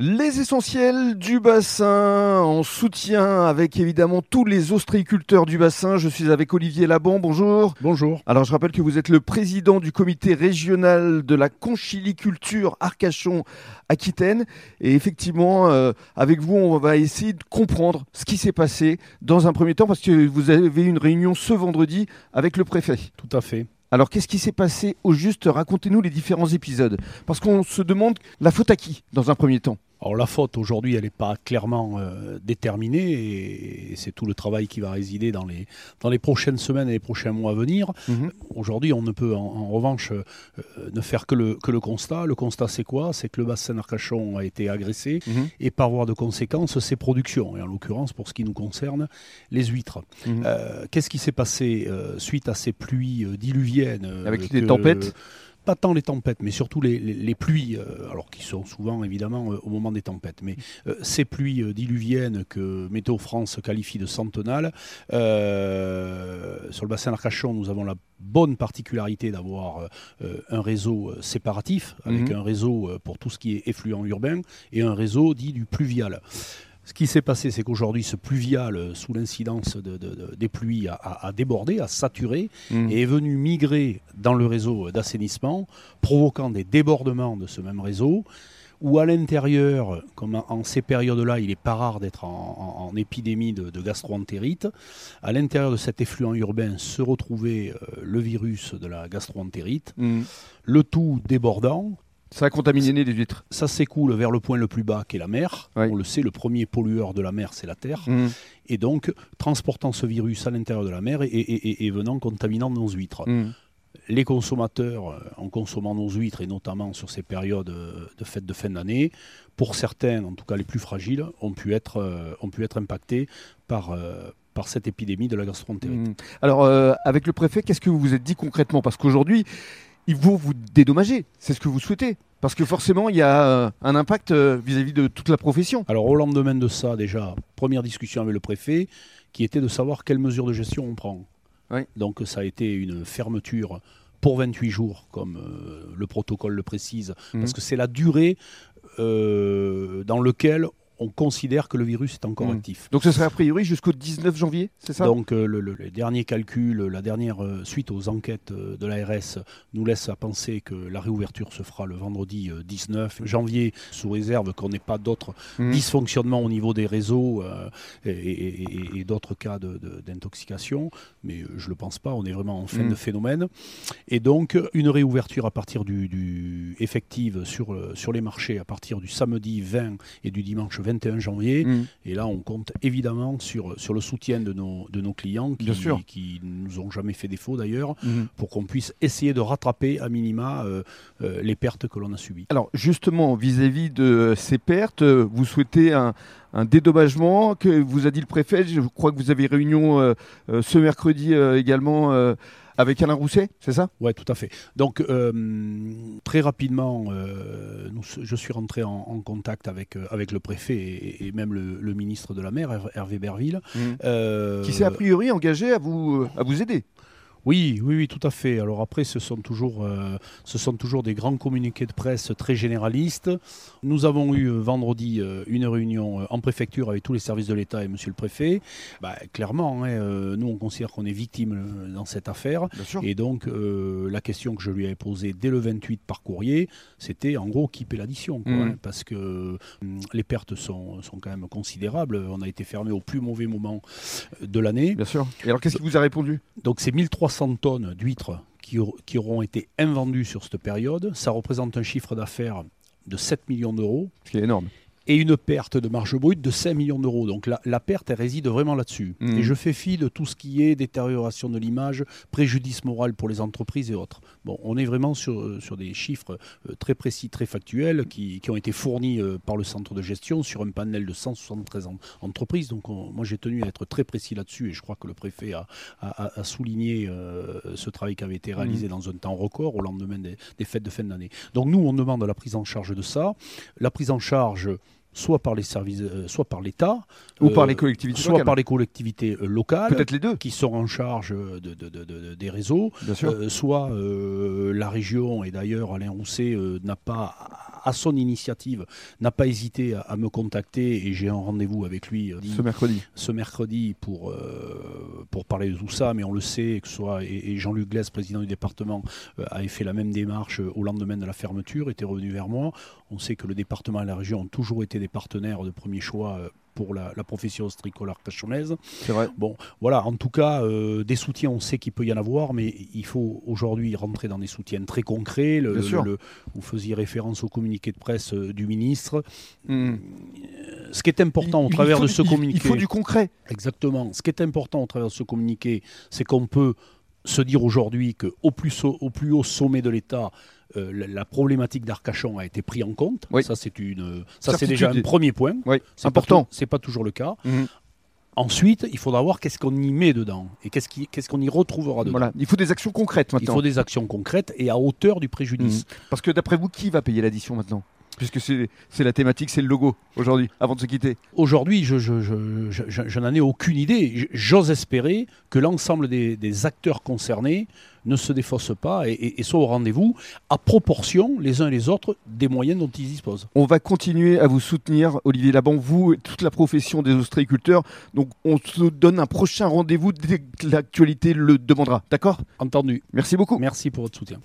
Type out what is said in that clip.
Les essentiels du bassin en soutien avec évidemment tous les ostréiculteurs du bassin. Je suis avec Olivier Laban. Bonjour. Bonjour. Alors je rappelle que vous êtes le président du comité régional de la conchiliculture Arcachon Aquitaine. Et effectivement, euh, avec vous, on va essayer de comprendre ce qui s'est passé dans un premier temps parce que vous avez une réunion ce vendredi avec le préfet. Tout à fait. Alors, qu'est-ce qui s'est passé au juste? Racontez-nous les différents épisodes. Parce qu'on se demande la faute à qui, dans un premier temps? Alors la faute aujourd'hui, elle n'est pas clairement euh, déterminée et, c'est tout le travail qui va résider dans les, dans les prochaines semaines et les prochains mois à venir. Mhm. Aujourd'hui, on ne peut en, revanche euh, ne faire que le, que le constat. Le constat, c'est quoi? C'est que le bassin d'Arcachon a été agressé mhm. et par voie de conséquence, ses productions, et en l'occurrence, pour ce qui nous concerne, les huîtres. Mhm. Euh, qu'est-ce qui s'est passé suite à ces pluies diluviennes Avec les tempêtes? Pas tant les tempêtes, mais surtout les, pluies, euh, alors qui sont souvent évidemment euh, au moment des tempêtes, mais euh, ces pluies diluviennes que Météo France qualifie de centenales, sur le bassin d'Arcachon, nous avons la bonne particularité d'avoir un réseau séparatif, avec mhm. un réseau pour tout ce qui est effluent urbain, et un réseau dit du pluvial. Ce qui s'est passé, c'est qu'aujourd'hui, ce pluvial, euh, sous l'incidence des pluies, a, débordé, a saturé mmh. et est venu migrer dans le réseau d'assainissement, provoquant des débordements de ce même réseau où à l'intérieur, comme en ces périodes-là, il n'est pas rare d'être en, épidémie de, gastroentérite, à l'intérieur de cet effluent urbain se retrouvait euh, le virus de la gastroentérite, mmh. le tout débordant, ça a contaminé les huîtres. Ça s'écoule vers le point le plus bas qui est la mer. On le sait, le premier pollueur de la mer, c'est la Terre. Mmh. Et donc, transportant ce virus à l'intérieur de la mer et, venant contaminant nos huîtres. Mmh. Les consommateurs, euh, en consommant nos huîtres, et notamment sur ces périodes euh, de fêtes de fin d'année, pour certains, en tout cas les plus fragiles, ont pu être, euh, ont pu être impactés par, par cette épidémie de la gastroentérite. Mmh. Alors, avec le préfet, qu'est-ce que vous vous êtes dit concrètement? Parce qu'aujourd'hui, il faut vous dédommager. C'est ce que vous souhaitez. Parce que forcément, il y a euh, un impact euh, vis-à-vis de toute la profession. Alors, au lendemain de ça, déjà, première discussion avec le préfet, qui était de savoir quelles mesures de gestion on prend. Donc, ça a été une fermeture pour 28 jours, comme euh, le protocole le précise, mmh. parce que c'est la durée dans laquelle on considère que le virus est encore hmm. actif. Donc ce serait a priori jusqu'au 19 janvier, c'est ça? Donc euh, le, les derniers calculs, la dernière euh, suite aux enquêtes euh, de l'ARS nous laisse à penser que la réouverture se fera le vendredi 19 janvier, sous réserve qu'on n'ait pas d'autres hmm. dysfonctionnements au niveau des réseaux et, d'autres cas d'intoxication. Mais je ne le pense pas, on est vraiment en fin hmm. de phénomène. Et donc une réouverture à partir du, effective sur, sur les marchés à partir du samedi 20 et du dimanche 20 21 janvier. Mm. Et là, on compte évidemment sur, sur le soutien de nos, de nos clients qui, qui nous ont jamais fait défaut d'ailleurs, mm. pour qu'on puisse essayer de rattraper à minima euh, euh, les pertes que l'on a subies. Alors justement, vis-à-vis de ces pertes, vous souhaitez un, un dédommagement que vous a dit le préfet. Je crois que vous avez réunion euh, ce mercredi également avec Alain Rousset, c'est ça? Oui, tout à fait. Donc, euh, très rapidement, euh, je suis rentré en, contact avec, euh, avec le préfet et, même le, ministre de la mer, Hervé Berville. Mmh. Qui s'est a priori engagé à vous, à vous aider oui, oui, oui, tout à fait. Alors après, ce sont toujours, euh, ce sont toujours des grands communiqués de presse très généralistes. Nous avons eu euh, vendredi euh, une réunion en préfecture avec tous les services de l'État et Monsieur le Préfet. Bah, clairement, hein, nous on considère qu'on est victime dans cette affaire. Et donc la question que je lui avais posée dès le 28 par courrier, c'était en gros qui paie l'addition, mmh. hein, parce que hum, les pertes sont, sont quand même considérables. On a été fermé au plus mauvais moment de l'année. Bien sûr. Et alors qu'est-ce qu'il vous a répondu? Donc c'est 1300 tonnes d'huîtres qui, qui, auront été invendues sur cette période. Ça représente un chiffre d'affaires de 7 millions d'euros. Ce qui est énorme et une perte de marge brute de 5 millions d'euros. Donc la, perte, elle réside vraiment là-dessus. Mmh. Et je fais fi de tout ce qui est détérioration de l'image, préjudice moral pour les entreprises et autres. Bon, on est vraiment sur, sur des chiffres euh, très précis, très factuels, qui, qui ont été fournis euh, par le centre de gestion sur un panel de 173 entreprises. Donc moi, j'ai tenu à être très précis là-dessus et je crois que le préfet a, a, souligné euh, ce travail qui avait été réalisé mmh. dans un temps record au lendemain des, des fêtes de fin d'année. Donc nous, on demande la prise en charge de ça. La prise en charge soit par les services, soit par l'État, ou par les collectivités soit par les collectivités locales, peut-être les deux, qui sont en charge de, des réseaux, soit la région et d'ailleurs Alain Rousset n'a pas à son initiative, n'a pas hésité à, me contacter et j'ai un rendez-vous avec lui ce mercredi. Ce mercredi pour, pour parler de tout ça, mais on le sait, que ce soit et, Jean-Luc Glaise, président du département, avait fait la même démarche au lendemain de la fermeture, était revenu vers moi. On sait que le département et la région ont toujours été des partenaires de premier choix euh, pour la, profession ostricolare cachonnaise. C'est vrai. Bon, voilà, en tout cas, euh, des soutiens, on sait qu'il peut y en avoir, mais il faut aujourd'hui rentrer dans des soutiens très concrets. Le, vous faisiez référence au communiqué de presse euh, du ministre. Hmm. Ce qui est important au travers de ce communiqué. Il faut du concret. Exactement. Ce qui est important au travers de ce communiqué, c'est qu'on peut se dire aujourd'hui qu'au plus, au plus haut sommet de l'État, euh, la, problématique d'Arcachon a été prise en compte. Ça, c'est une, ça c'est déjà un premier point. C'est important. C'est pas toujours le cas. Mhm. Ensuite, il faudra voir qu'est-ce qu'on y met dedans et qu'est-ce qu'on y retrouvera dedans. Voilà. Il faut des actions concrètes maintenant. Il faut des actions concrètes et à hauteur du préjudice. Mhm. Parce que d'après vous, qui va payer l'addition maintenant? Puisque c'est la thématique, c'est le logo aujourd'hui, avant de se quitter Aujourd'hui, je, je, n'en ai aucune idée. J'ose espérer que l'ensemble des, acteurs concernés ne se défaussent pas et, et, soient au rendez-vous à proportion, les uns et les autres, des moyens dont ils disposent. On va continuer à vous soutenir, Olivier Laban, vous et toute la profession des ostréiculteurs. Donc on se donne un prochain rendez-vous dès que l'actualité le demandera. D'accord? Entendu. Merci beaucoup. Merci pour votre soutien.